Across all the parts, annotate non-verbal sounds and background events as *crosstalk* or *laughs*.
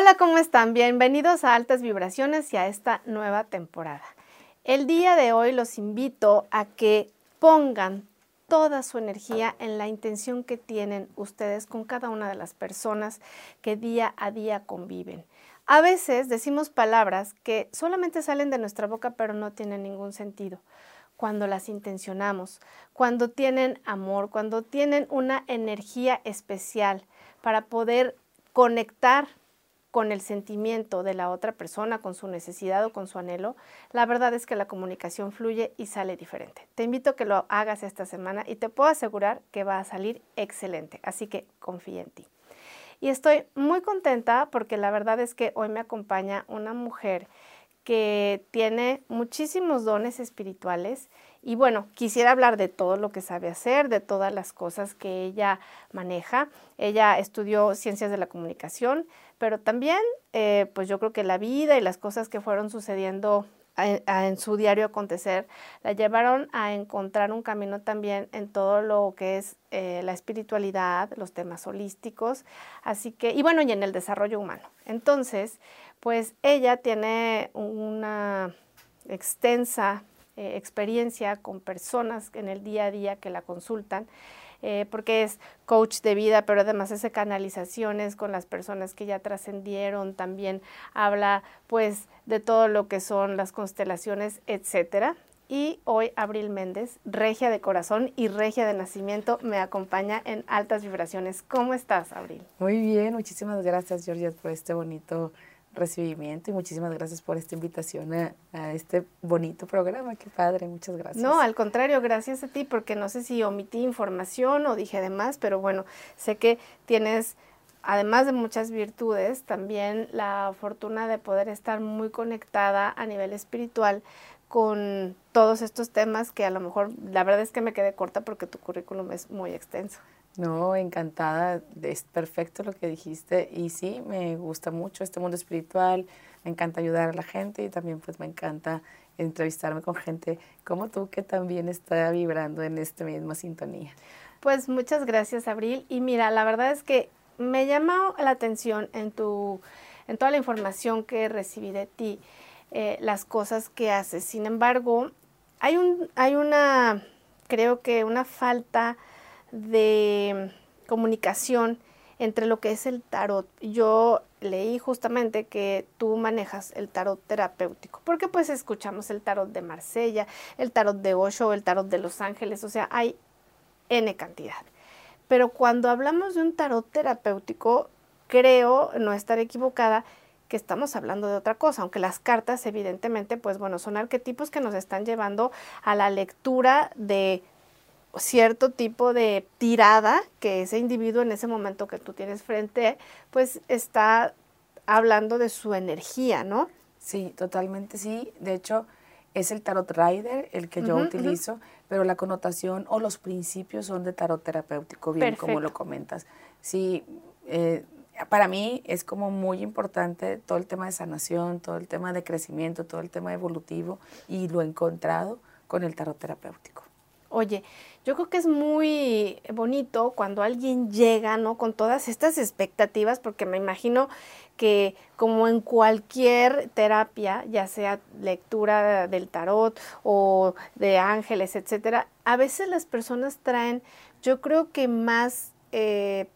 Hola, ¿cómo están? Bienvenidos a Altas Vibraciones y a esta nueva temporada. El día de hoy los invito a que pongan toda su energía en la intención que tienen ustedes con cada una de las personas que día a día conviven. A veces decimos palabras que solamente salen de nuestra boca pero no tienen ningún sentido. Cuando las intencionamos, cuando tienen amor, cuando tienen una energía especial para poder conectar con el sentimiento de la otra persona, con su necesidad o con su anhelo, la verdad es que la comunicación fluye y sale diferente. Te invito a que lo hagas esta semana y te puedo asegurar que va a salir excelente, así que confía en ti. Y estoy muy contenta porque la verdad es que hoy me acompaña una mujer que tiene muchísimos dones espirituales y bueno, quisiera hablar de todo lo que sabe hacer, de todas las cosas que ella maneja. Ella estudió ciencias de la comunicación, pero también eh, pues yo creo que la vida y las cosas que fueron sucediendo en, su diario acontecer, la llevaron a encontrar un camino también en todo lo que es eh, la espiritualidad, los temas holísticos, así que, y bueno, y en el desarrollo humano. Entonces, pues ella tiene una extensa eh, experiencia con personas en el día a día que la consultan eh, porque es coach de vida, pero además hace canalizaciones con las personas que ya trascendieron, también habla pues de todo lo que son las constelaciones, etcétera. Y hoy Abril Méndez, regia de corazón y regia de nacimiento, me acompaña en altas vibraciones. ¿Cómo estás, Abril? Muy bien, muchísimas gracias, Georgia, por este bonito recibimiento y muchísimas gracias por esta invitación a, este bonito programa. Qué padre, muchas gracias. No, al contrario, gracias a ti porque no sé si omití información o dije de más, pero bueno, sé que tienes, además de muchas virtudes, también la fortuna de poder estar muy conectada a nivel espiritual con todos estos temas que a lo mejor la verdad es que me quedé corta porque tu currículum es muy extenso. No, encantada, es perfecto lo que dijiste y sí, me gusta mucho este mundo espiritual, me encanta ayudar a la gente y también pues me encanta entrevistarme con gente como tú que también está vibrando en esta misma sintonía. Pues muchas gracias Abril y mira, la verdad es que me llama la atención en tu, en toda la información que recibí de ti, eh, las cosas que haces. Sin embargo, hay un, hay una, creo que una falta de comunicación entre lo que es el tarot. Yo leí justamente que tú manejas el tarot terapéutico, porque pues escuchamos el tarot de Marsella, el tarot de Osho, el tarot de Los Ángeles, o sea, hay N cantidad. Pero cuando hablamos de un tarot terapéutico, creo no estar equivocada que estamos hablando de otra cosa, aunque las cartas evidentemente, pues bueno, son arquetipos que nos están llevando a la lectura de cierto tipo de tirada que ese individuo en ese momento que tú tienes frente, pues está hablando de su energía, ¿no? Sí, totalmente sí. De hecho, es el tarot rider el que yo utilizo, pero la connotación o los principios son de tarot terapéutico, bien como lo comentas. Sí, eh, para mí es como muy importante todo el tema de sanación, todo el tema de crecimiento, todo el tema evolutivo y lo he encontrado con el tarot terapéutico. Oye, yo creo que es muy bonito cuando alguien llega, ¿no? Con todas estas expectativas, porque me imagino que como en cualquier terapia, ya sea lectura del tarot o de ángeles, etcétera, a veces las personas traen, yo creo que más eh,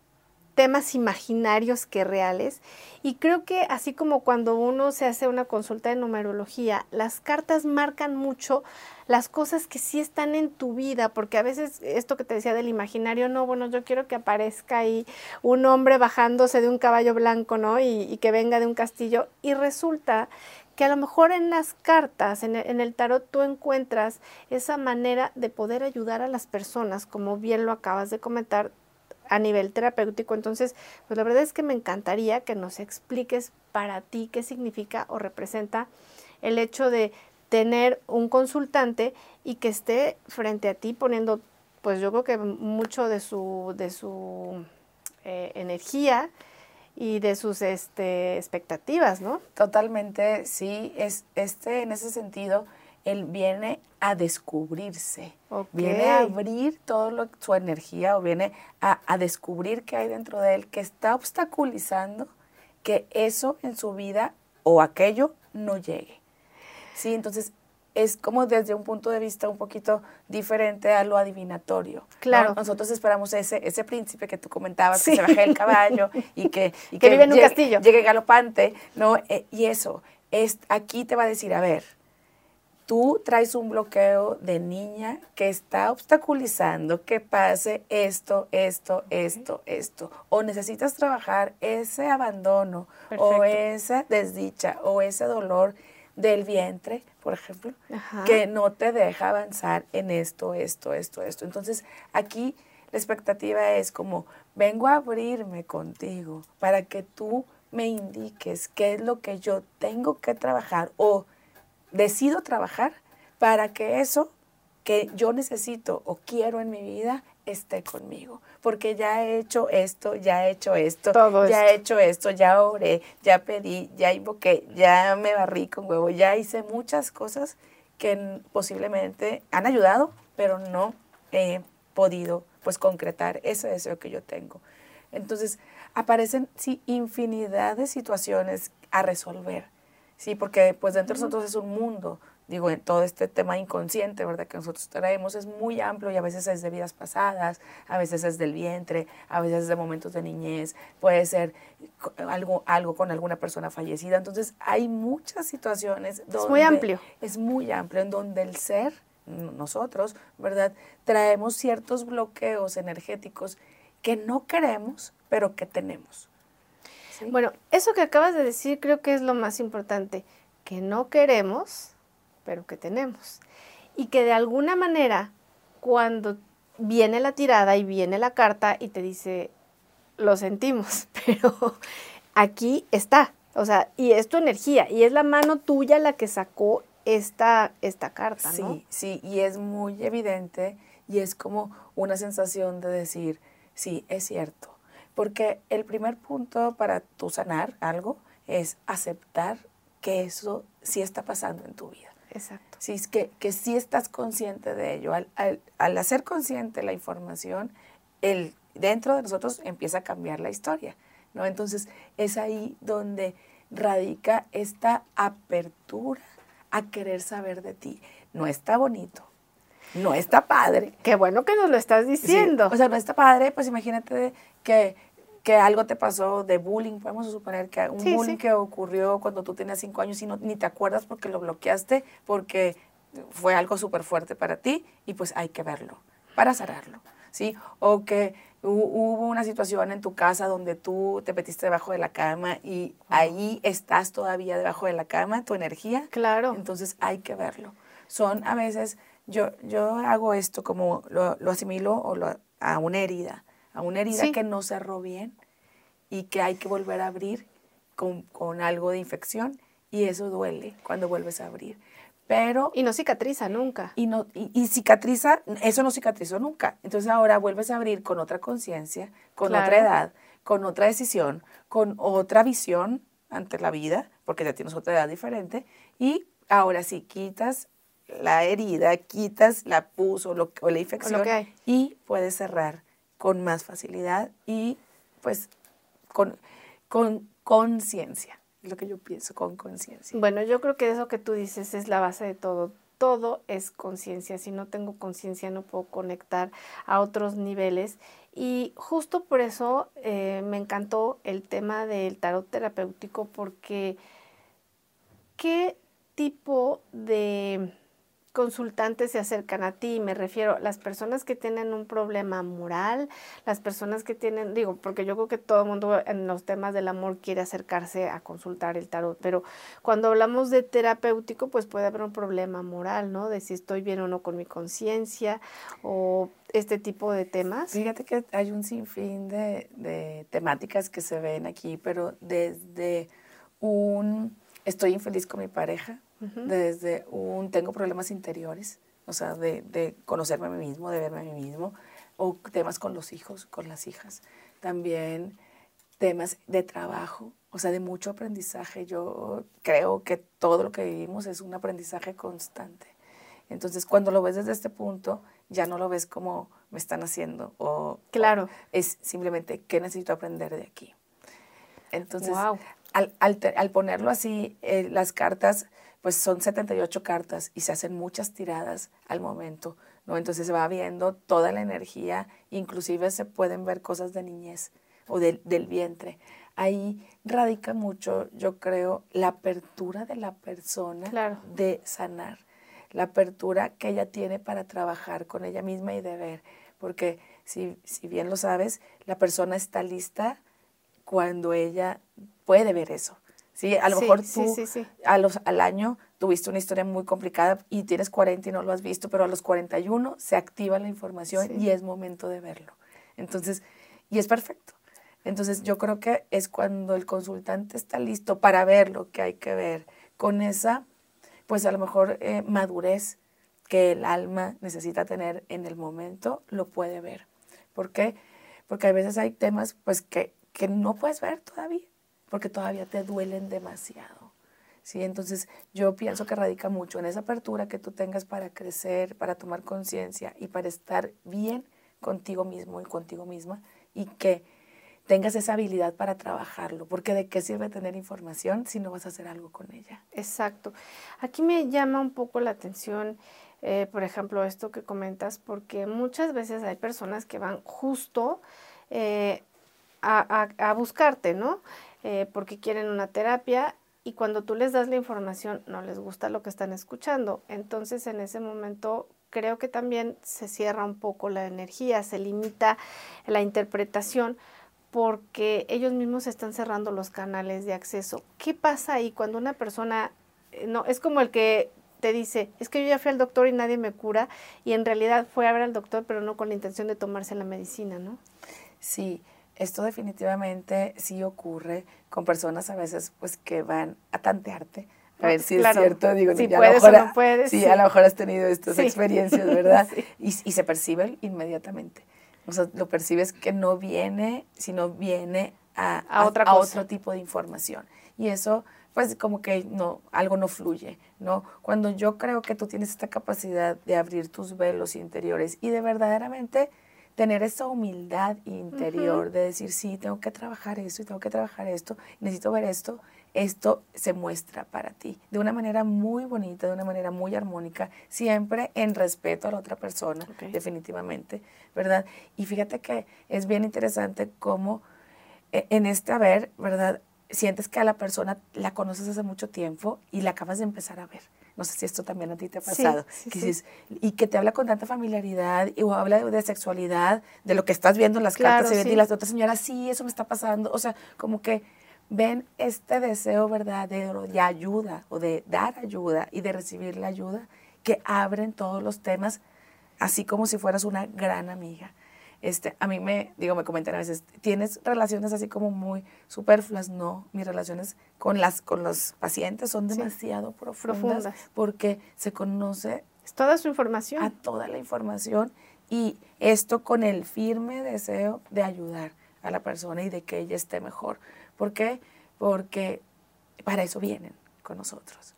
temas imaginarios que reales. Y creo que así como cuando uno se hace una consulta de numerología, las cartas marcan mucho las cosas que sí están en tu vida, porque a veces esto que te decía del imaginario, no, bueno, yo quiero que aparezca ahí un hombre bajándose de un caballo blanco, ¿no? Y, que venga de un castillo. Y resulta que a lo mejor en las cartas, en el, en el, tarot, tú encuentras esa manera de poder ayudar a las personas, como bien lo acabas de comentar, a nivel terapéutico. Entonces, pues la verdad es que me encantaría que nos expliques para ti qué significa o representa el hecho de tener un consultante y que esté frente a ti poniendo, pues yo creo que mucho de su, de su eh, energía y de sus este, expectativas, ¿no? Totalmente, sí, es este en ese sentido él viene a descubrirse, viene a abrir toda su energía o viene a, descubrir qué hay dentro de él que está obstaculizando que eso en su vida o aquello no llegue. Sí, entonces es como desde un punto de vista un poquito diferente a lo adivinatorio. Claro. Nosotros esperamos ese, ese príncipe que tú comentabas, que se baje el caballo y que, *laughs* y que, vive en un castillo. Llegue galopante, ¿no? Eh, y eso, es, aquí te va a decir, a ver, tú traes un bloqueo de niña que está obstaculizando que pase esto, esto, esto, esto. O necesitas trabajar ese abandono o esa desdicha o ese dolor del vientre, por ejemplo, que no te deja avanzar en esto, esto, esto, esto. Entonces, aquí la expectativa es como, vengo a abrirme contigo para que tú me indiques qué es lo que yo tengo que trabajar o decido trabajar para que eso que yo necesito o quiero en mi vida esté conmigo, porque ya he hecho esto, ya he hecho esto, ya he hecho esto, ya oré, ya pedí, ya invoqué, ya me barrí con huevo, ya hice muchas cosas que posiblemente han ayudado, pero no he podido pues concretar ese deseo que yo tengo. Entonces, aparecen sí infinidad de situaciones a resolver. Sí, porque pues dentro de nosotros es un mundo digo, en todo este tema inconsciente, ¿verdad? Que nosotros traemos es muy amplio y a veces es de vidas pasadas, a veces es del vientre, a veces es de momentos de niñez, puede ser algo, algo con alguna persona fallecida. Entonces, hay muchas situaciones donde... Es muy amplio. Es muy amplio, en donde el ser, nosotros, ¿verdad? Traemos ciertos bloqueos energéticos que no queremos, pero que tenemos. Bueno, eso que acabas de decir creo que es lo más importante, que no queremos, pero que tenemos. Y que de alguna manera, cuando viene la tirada y viene la carta y te dice, lo sentimos, *laughs* pero aquí está. O sea, y es tu energía, y es la mano tuya la que sacó esta, esta carta, ¿no? Sí, sí, y es muy evidente y es como una sensación de decir, sí, es cierto. Porque el primer punto para tu sanar algo es aceptar que eso sí está pasando en tu vida. Exacto. Sí, es que, que sí estás consciente de ello. Al, al, hacer consciente la información, el, dentro de nosotros empieza a cambiar la historia, ¿no? Entonces, es ahí donde radica esta apertura a querer saber de ti. No está bonito, no está padre. Qué bueno que nos lo estás diciendo. o sea, no está padre, pues imagínate que que algo te pasó de bullying, podemos suponer que un bullying que ocurrió cuando tú tenías cinco años y no, ni te acuerdas porque lo bloqueaste, porque fue algo súper fuerte para ti y pues hay que verlo para cerrarlo, ¿sí? O que hubo una situación en tu casa donde tú te metiste debajo de la cama y ahí estás todavía debajo de la cama, tu energía. Claro. Entonces hay que verlo. Son a veces, yo, yo hago esto como lo, lo asimilo o lo, a una herida a una herida que no cerró bien y que hay que volver a abrir con, algo de infección y eso duele cuando vuelves a abrir. Pero, y no cicatriza nunca. Y, no, y, cicatriza, eso no cicatrizó nunca. Entonces ahora vuelves a abrir con otra conciencia, con otra edad, con otra decisión, con otra visión ante la vida, porque ya tienes otra edad diferente, y ahora sí quitas la herida, quitas la pus o, lo, o la infección y puedes cerrar con más facilidad y pues con conciencia, es lo que yo pienso, con conciencia. Bueno, yo creo que eso que tú dices es la base de todo. Todo es conciencia. Si no tengo conciencia no puedo conectar a otros niveles. Y justo por eso eh, me encantó el tema del tarot terapéutico porque ¿qué tipo de consultantes se acercan a ti, me refiero las personas que tienen un problema moral, las personas que tienen, digo, porque yo creo que todo el mundo en los temas del amor quiere acercarse a consultar el tarot, pero cuando hablamos de terapéutico, pues puede haber un problema moral, ¿no? De si estoy bien o no con mi conciencia o este tipo de temas. Fíjate que hay un sinfín de, de temáticas que se ven aquí, pero desde un estoy infeliz con mi pareja, desde un tengo problemas interiores, o sea, de, de, conocerme a mí mismo, de verme a mí mismo, o temas con los hijos, con las hijas. También temas de trabajo, o sea, de mucho aprendizaje. Yo creo que todo lo que vivimos es un aprendizaje constante. Entonces, cuando lo ves desde este punto, ya no lo ves como me están haciendo o, claro. es simplemente qué necesito aprender de aquí. Entonces, al, al, ponerlo así, eh, las cartas, pues son 78 cartas y se hacen muchas tiradas al momento, ¿no? Entonces se va viendo toda la energía, inclusive se pueden ver cosas de niñez o del vientre. Ahí radica mucho, yo creo, la apertura de la persona de sanar, la apertura que ella tiene para trabajar con ella misma y de ver, porque si, si bien lo sabes, la persona está lista cuando ella puede ver eso. ¿Sí? A lo mejor tú a los, al año tuviste una historia muy complicada y tienes 40 y no lo has visto, pero a los 41 se activa la información y es momento de verlo. Entonces, y es perfecto. Entonces, yo creo que es cuando el consultante está listo para ver lo que hay que ver, con esa, pues a lo mejor eh, madurez que el alma necesita tener en el momento, lo puede ver. ¿Por qué? Porque a veces hay temas pues que que no puedes ver todavía, porque todavía te duelen demasiado. ¿sí? Entonces yo pienso que radica mucho en esa apertura que tú tengas para crecer, para tomar conciencia y para estar bien contigo mismo y contigo misma y que tengas esa habilidad para trabajarlo, porque de qué sirve tener información si no vas a hacer algo con ella. Exacto. Aquí me llama un poco la atención, eh, por ejemplo, esto que comentas, porque muchas veces hay personas que van justo eh, a, buscarte, ¿no? Eh, porque quieren una terapia y cuando tú les das la información no les gusta lo que están escuchando. Entonces en ese momento creo que también se cierra un poco la energía, se limita la interpretación porque ellos mismos están cerrando los canales de acceso. ¿Qué pasa ahí cuando una persona, eh, no, es como el que te dice, es que yo ya fui al doctor y nadie me cura, y en realidad fue a ver al doctor, pero no con la intención de tomarse la medicina, ¿no? Sí, esto definitivamente sí ocurre con personas a veces pues que van a tantearte. A ver si es cierto, digo, si puedes o no puedes. Sí, a lo mejor has tenido estas experiencias, ¿verdad? *laughs* y, y, se percibe inmediatamente. O sea, lo percibes que no viene, sino viene a, a, otra a otro tipo de información. Y eso, pues como que no, algo no fluye, ¿no? Cuando yo creo que tú tienes esta capacidad de abrir tus velos interiores y de verdaderamente tener esa humildad interior de decir, sí, tengo que trabajar esto y tengo que trabajar esto, necesito ver esto, esto se muestra para ti de una manera muy bonita, de una manera muy armónica, siempre en respeto a la otra persona, definitivamente, ¿verdad? Y fíjate que es bien interesante cómo e, en este haber, ¿verdad? Sientes que a la persona la conoces hace mucho tiempo y la acabas de empezar a ver. No sé si esto también a ti te ha pasado. y que te habla con tanta familiaridad y, o habla de, sexualidad, de lo que estás viendo en las cartas y, las otras señoras, sí, eso me está pasando. O sea, como que ven este deseo verdadero de ayuda o de dar ayuda y de recibir la ayuda que abren todos los temas, así como si fueras una gran amiga. Este, a mí me, digo, me comentan a veces, ¿tienes relaciones así como muy superfluas? No, mis relaciones con, las, con los pacientes son demasiado profundas, porque se conoce... Es toda su información. A toda la información y esto con el firme deseo de ayudar a la persona y de que ella esté mejor. ¿Por qué? Porque para eso vienen con nosotros.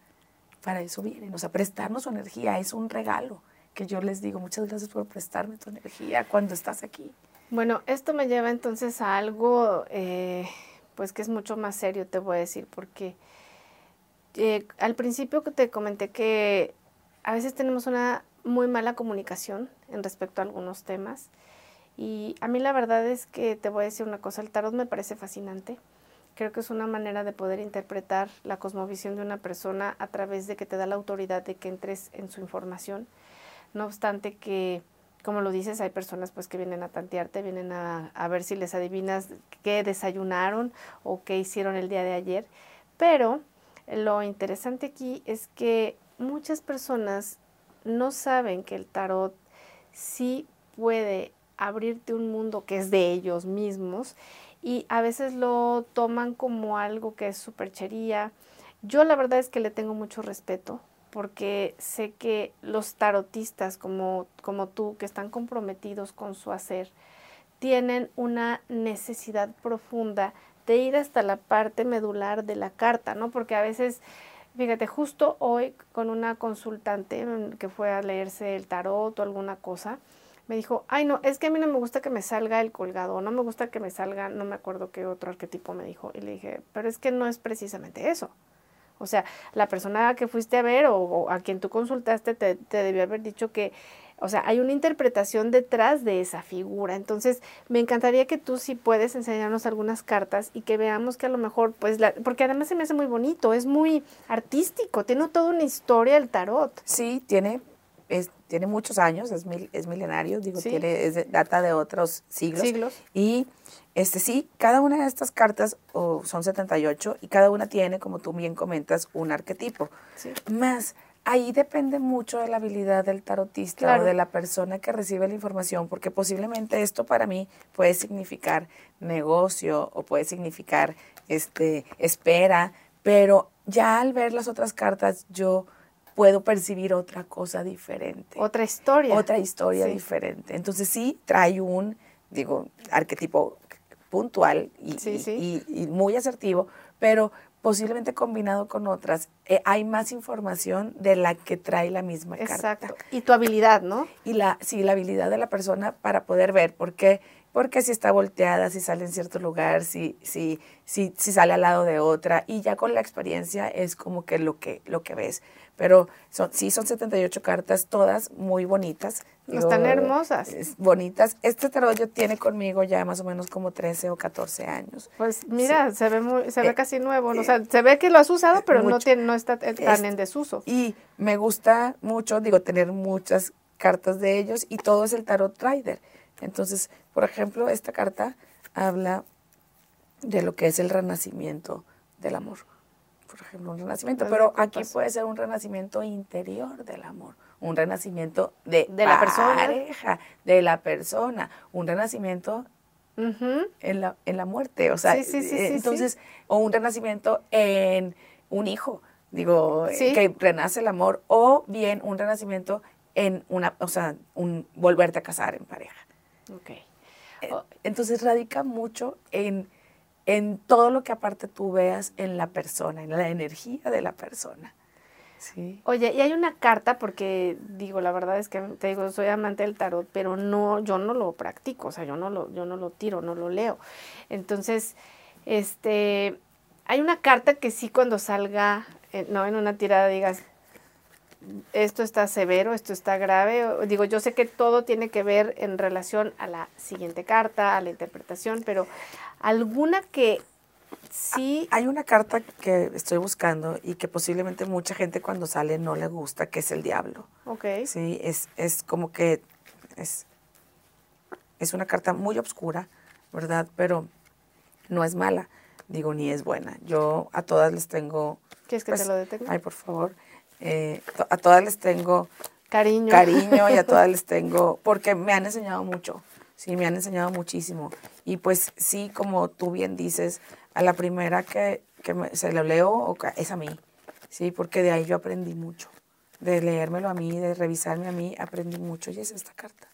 Para eso vienen. O sea, prestarnos su energía es un regalo que yo les digo muchas gracias por prestarme tu energía cuando estás aquí. Bueno, esto me lleva entonces a algo, eh, pues que es mucho más serio, te voy a decir, porque eh, al principio te comenté que a veces tenemos una muy mala comunicación en respecto a algunos temas. Y a mí la verdad es que te voy a decir una cosa, el tarot me parece fascinante. Creo que es una manera de poder interpretar la cosmovisión de una persona a través de que te da la autoridad de que entres en su información no obstante que, como lo dices, hay personas pues que vienen a tantearte, vienen a, ver si les adivinas qué desayunaron o qué hicieron el día de ayer. Pero lo interesante aquí es que muchas personas no saben que el tarot sí puede abrirte un mundo que es de ellos mismos y a veces lo toman como algo que es superchería. Yo la verdad es que le tengo mucho respeto porque sé que los tarotistas como, como tú, que están comprometidos con su hacer, tienen una necesidad profunda de ir hasta la parte medular de la carta, ¿no? Porque a veces, fíjate, justo hoy con una consultante que fue a leerse el tarot o alguna cosa, me dijo, ay no, es que a mí no me gusta que me salga el colgado, no me gusta que me salga, no me acuerdo qué otro arquetipo me dijo. Y le dije, pero es que no es precisamente eso. O sea, la persona que fuiste a ver o, a quien tú consultaste te, te debió haber dicho que o sea, hay una interpretación detrás de esa figura. Entonces, me encantaría que tú sí puedes enseñarnos algunas cartas y que veamos que a lo mejor, pues, la, porque además se me hace muy bonito, es muy artístico, tiene toda una historia el tarot. Sí, tiene, es, tiene muchos años, es, mil, es milenario, digo, tiene, es data de otros siglos. Siglos. Y este sí, cada una de estas cartas o son 78 y cada una tiene, como tú bien comentas, un arquetipo. Sí. Más ahí depende mucho de la habilidad del tarotista o de la persona que recibe la información, porque posiblemente esto para mí puede significar negocio o puede significar este espera, pero ya al ver las otras cartas yo puedo percibir otra cosa diferente. Otra historia. Otra historia diferente. Entonces sí trae un, digo, arquetipo puntual y, y muy asertivo, pero posiblemente combinado con otras, eh, hay más información de la que trae la misma carta. Exacto. Y tu habilidad, ¿no? Y la, sí, la habilidad de la persona para poder ver, por qué, porque si está volteada, si sale en cierto lugar, si, si, si, si sale al lado de otra, y ya con la experiencia es como que lo que, lo que ves. Pero son, sí, son 78 cartas, todas muy bonitas. Están hermosas. bonitas. Este tarot yo tiene conmigo ya más o menos como 13 o 14 años. Pues mira, se ve muy, se ve eh, casi nuevo. o sea, se ve que lo has usado, pero no, tiene, no está tan en desuso. Y me gusta mucho, digo, tener muchas cartas de ellos y todo es el tarot rider. Entonces, por ejemplo, esta carta habla de lo que es el renacimiento del amor. Por ejemplo, un renacimiento, pero aquí puede ser un renacimiento interior del amor, un renacimiento de, la pareja, de la persona, un renacimiento en, la, en la muerte, o sea, entonces, o un renacimiento en un hijo, digo, que renace el amor, o bien un renacimiento en una, o sea, un volverte a casar en pareja. Okay. Entonces radica mucho en en todo lo que aparte tú veas en la persona, en la energía de la persona. Sí. Oye, y hay una carta, porque digo, la verdad es que te digo, soy amante del tarot, pero no, yo no lo practico, o sea, yo no lo, yo no lo tiro, no lo leo. Entonces, este, hay una carta que sí cuando salga, eh, no en una tirada digas, esto está severo, esto está grave. Digo, yo sé que todo tiene que ver en relación a la siguiente carta, a la interpretación, pero alguna que sí. Hay una carta que estoy buscando y que posiblemente mucha gente cuando sale no le gusta, que es el diablo. Ok. Sí, es, es como que es, es una carta muy oscura, ¿verdad? Pero no es mala, digo, ni es buena. Yo a todas les tengo... ¿Quieres que te pues, lo detenga? Ay, por favor. Eh, a todas les tengo... Cariño. Cariño y a *laughs* todas les tengo... Porque me han enseñado mucho. Sí, me han enseñado muchísimo. Y pues sí, como tú bien dices, a la primera que, se lo leo es a mí, ¿sí? Porque de ahí yo aprendí mucho. De leérmelo a mí, de revisarme a mí, aprendí mucho y es esta carta,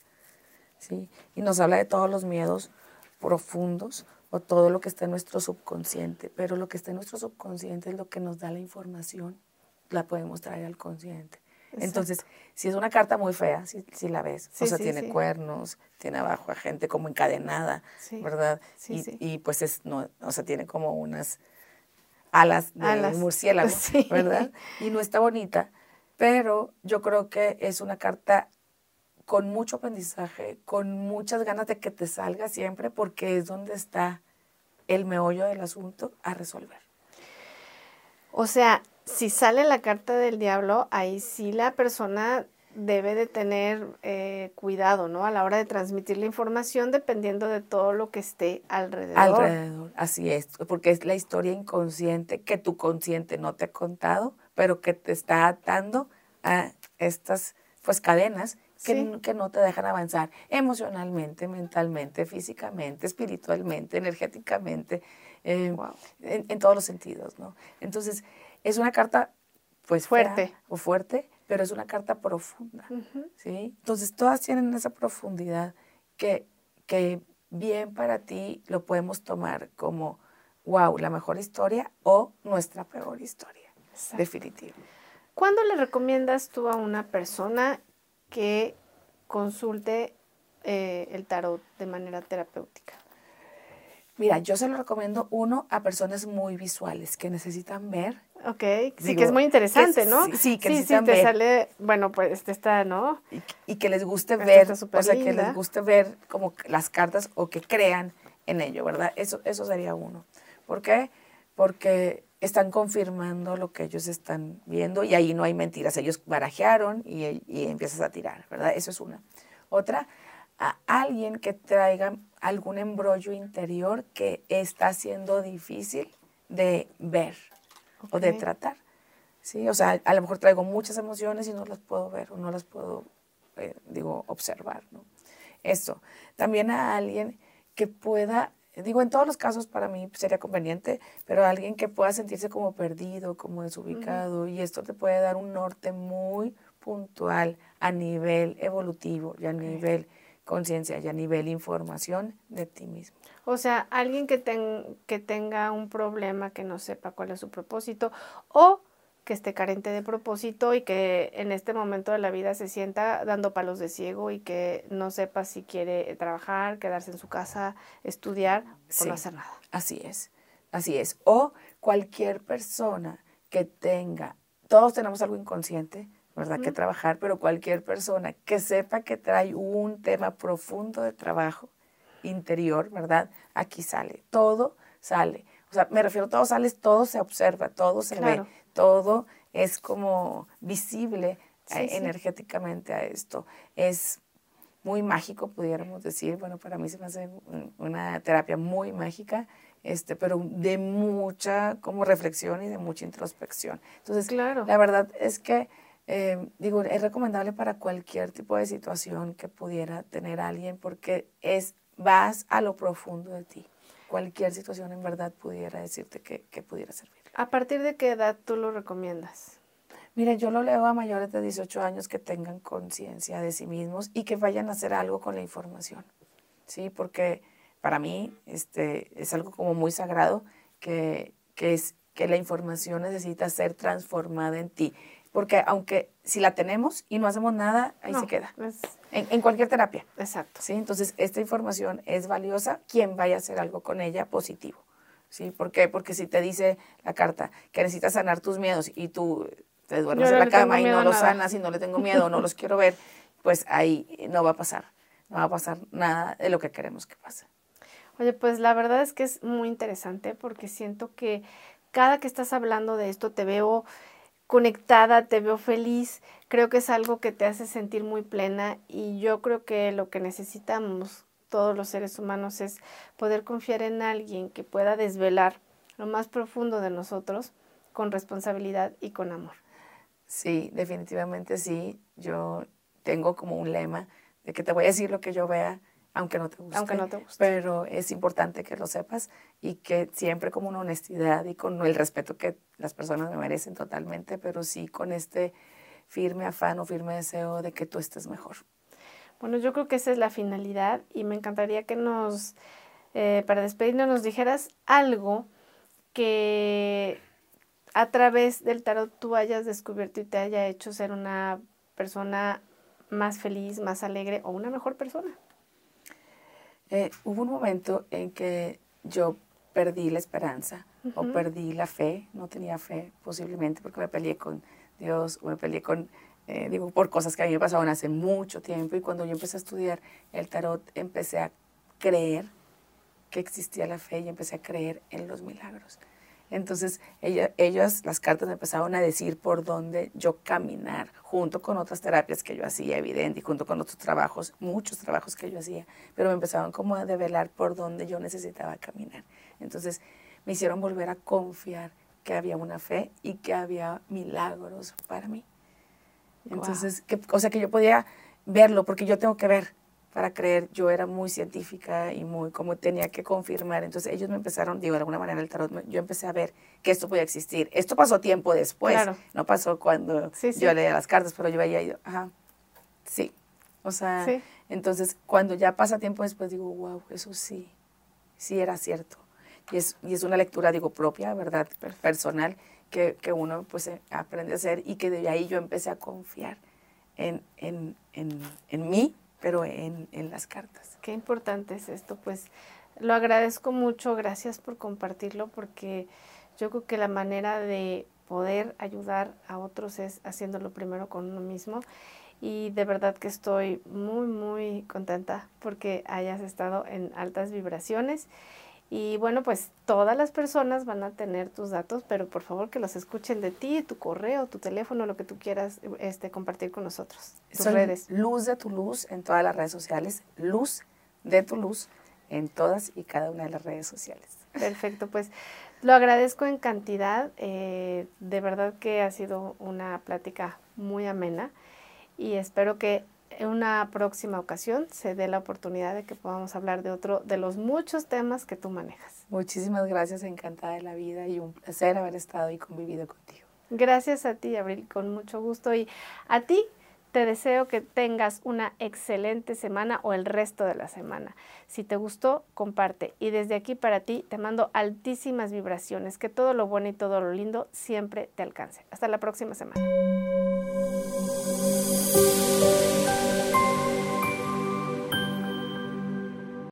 ¿sí? Y nos habla de todos los miedos profundos o todo lo que está en nuestro subconsciente, pero lo que está en nuestro subconsciente es lo que nos da la información, la podemos traer al consciente. Entonces, si es una carta muy fea, si, si la ves, o sea, tiene cuernos, tiene abajo a gente como encadenada, ¿verdad? Y, y, pues es, no, o sea, tiene como unas alas de murciélago, *laughs* ¿verdad? Y no está bonita, pero yo creo que es una carta con mucho aprendizaje, con muchas ganas de que te salga siempre, porque es donde está el meollo del asunto a resolver. O sea, si sale la carta del diablo, ahí sí la persona debe de tener eh, cuidado, ¿no? A la hora de transmitir la información dependiendo de todo lo que esté alrededor. Alrededor, así es, porque es la historia inconsciente que tu consciente no te ha contado, pero que te está atando a estas pues cadenas que, que no te dejan avanzar emocionalmente, mentalmente, físicamente, espiritualmente, energéticamente, eh, en, en, todos los sentidos, ¿no? Entonces, es una carta, pues, fuerte. o fuerte, pero es una carta profunda, ¿sí? Entonces, todas tienen esa profundidad que, que bien para ti lo podemos tomar como, wow, la mejor historia o nuestra peor historia, definitiva. ¿Cuándo le recomiendas tú a una persona que consulte eh, el tarot de manera terapéutica? Mira, yo se lo recomiendo uno a personas muy visuales que necesitan ver. Ok, sí que es muy interesante, ¿no? Sí, que sí, sí, te sale, bueno, pues está, ¿no? Y, que les guste ver, o sea, que les guste ver como las cartas o que crean en ello, ¿verdad? Eso, eso sería uno. ¿Por qué? Porque están confirmando lo que ellos están viendo y ahí no hay mentiras. Ellos barajearon y, y empiezas a tirar, ¿verdad? Eso es una. Otra, a alguien que traiga algún embrollo interior que está siendo difícil de ver o de tratar. ¿sí? O sea, a lo mejor traigo muchas emociones y no las puedo ver o no las puedo, eh, digo, observar. ¿no? Eso. También a alguien que pueda, digo, en todos los casos para mí sería conveniente, pero alguien que pueda sentirse como perdido, como desubicado, y esto te puede dar un norte muy puntual a nivel evolutivo y a nivel conciencia y a nivel información de ti mismo. O sea, alguien que, que tenga un problema, que no sepa cuál es su propósito o que esté carente de propósito y que en este momento de la vida se sienta dando palos de ciego y que no sepa si quiere trabajar, quedarse en su casa, estudiar o no hacer nada. Así es, así es. O cualquier persona que tenga, todos tenemos algo inconsciente, ¿verdad? Que trabajar, pero cualquier persona que sepa que trae un tema profundo de trabajo interior, ¿verdad? Aquí sale, todo sale. O sea, me refiero, todo sale, todo se observa, todo se ve, todo es como visible eh, energéticamente a esto. Es muy mágico, pudiéramos decir. Bueno, para mí se me hace una terapia muy mágica, este, pero de mucha como reflexión y de mucha introspección. Entonces, claro. la verdad es que eh, digo, es recomendable para cualquier tipo de situación que pudiera tener alguien porque es, vas a lo profundo de ti. Cualquier situación en verdad pudiera decirte que, que pudiera servir. ¿A partir de qué edad tú lo recomiendas? Mire, yo lo leo a mayores de 18 años que tengan conciencia de sí mismos y que vayan a hacer algo con la información. Sí, porque para mí este, es algo como muy sagrado que, que, es, que la información necesita ser transformada en ti porque aunque si la tenemos y no hacemos nada, ahí se queda. En, cualquier terapia. Exacto. ¿sí? Entonces, esta información es valiosa, quien vaya a hacer algo con ella positivo. ¿sí? ¿Por qué? Porque si te dice la carta que necesitas sanar tus miedos y tú te duermes en la cama y no los sanas y no le tengo miedo, no los quiero ver, pues ahí no va a pasar. No va a pasar nada de lo que queremos que pase. Oye, pues la verdad es que es muy interesante porque siento que cada que estás hablando de esto te veo conectada, te veo feliz, creo que es algo que te hace sentir muy plena y yo creo que lo que necesitamos todos los seres humanos es poder confiar en alguien que pueda desvelar lo más profundo de nosotros con responsabilidad y con amor. Sí, definitivamente sí. Yo tengo como un lema de que te voy a decir lo que yo vea aunque no te guste. Aunque no te guste. Pero es importante que lo sepas y que siempre como una honestidad y con el respeto que las personas me merecen totalmente, pero sí con este firme afán o firme deseo de que tú estés mejor. Bueno, yo creo que esa es la finalidad y me encantaría que nos, eh, para despedirnos, nos dijeras algo que a través del tarot tú hayas descubierto y te haya hecho ser una persona más feliz, más alegre o una mejor persona. Eh, hubo un momento en que yo perdí la esperanza o perdí la fe, no tenía fe posiblemente porque me peleé con Dios o me peleé con, eh, digo, por cosas que a mí me pasaron hace mucho tiempo y cuando yo empecé a estudiar el tarot empecé a creer que existía la fe y empecé a creer en los milagros. Entonces, ella, ellas, las cartas me empezaron a decir por dónde yo caminar, junto con otras terapias que yo hacía, evidente, y junto con otros trabajos, muchos trabajos que yo hacía, pero me empezaban como a develar por dónde yo necesitaba caminar. Entonces, me hicieron volver a confiar que había una fe y que había milagros para mí. Entonces, que, o sea, que yo podía verlo, porque yo tengo que ver, para creer, yo era muy científica y muy como tenía que confirmar. Entonces ellos me empezaron, digo, de alguna manera el tarot, yo empecé a ver que esto podía existir. Esto pasó tiempo después, no pasó cuando yo leía las cartas, pero yo veía, y, ajá, sí. O sea, entonces cuando ya pasa tiempo después digo, wow, eso sí, sí era cierto. Y es, y es una lectura, digo, propia, ¿verdad? Personal, que, que uno pues eh, aprende a hacer y que de ahí yo empecé a confiar en, en, en, en mí pero en, en las cartas. Qué importante es esto, pues lo agradezco mucho, gracias por compartirlo, porque yo creo que la manera de poder ayudar a otros es haciéndolo primero con uno mismo y de verdad que estoy muy muy contenta porque hayas estado en altas vibraciones y bueno pues todas las personas van a tener tus datos pero por favor que los escuchen de ti tu correo tu teléfono lo que tú quieras este compartir con nosotros tus redes. Luz de tu luz en todas las redes sociales luz de tu luz en todas y cada una de las redes sociales. Perfecto pues lo agradezco en cantidad, eh, de verdad que ha sido una plática muy amena y espero que en una próxima ocasión se dé la oportunidad de que podamos hablar de otro de los muchos temas que tú manejas. Muchísimas gracias, encantada de la vida y un placer haber estado y convivido contigo. Gracias a ti, Abril, con mucho gusto y a ti te deseo que tengas una excelente semana o el resto de la semana. Si te gustó, comparte. Y desde aquí para ti te mando altísimas vibraciones. Que todo lo bueno y todo lo lindo siempre te alcance. Hasta la próxima semana.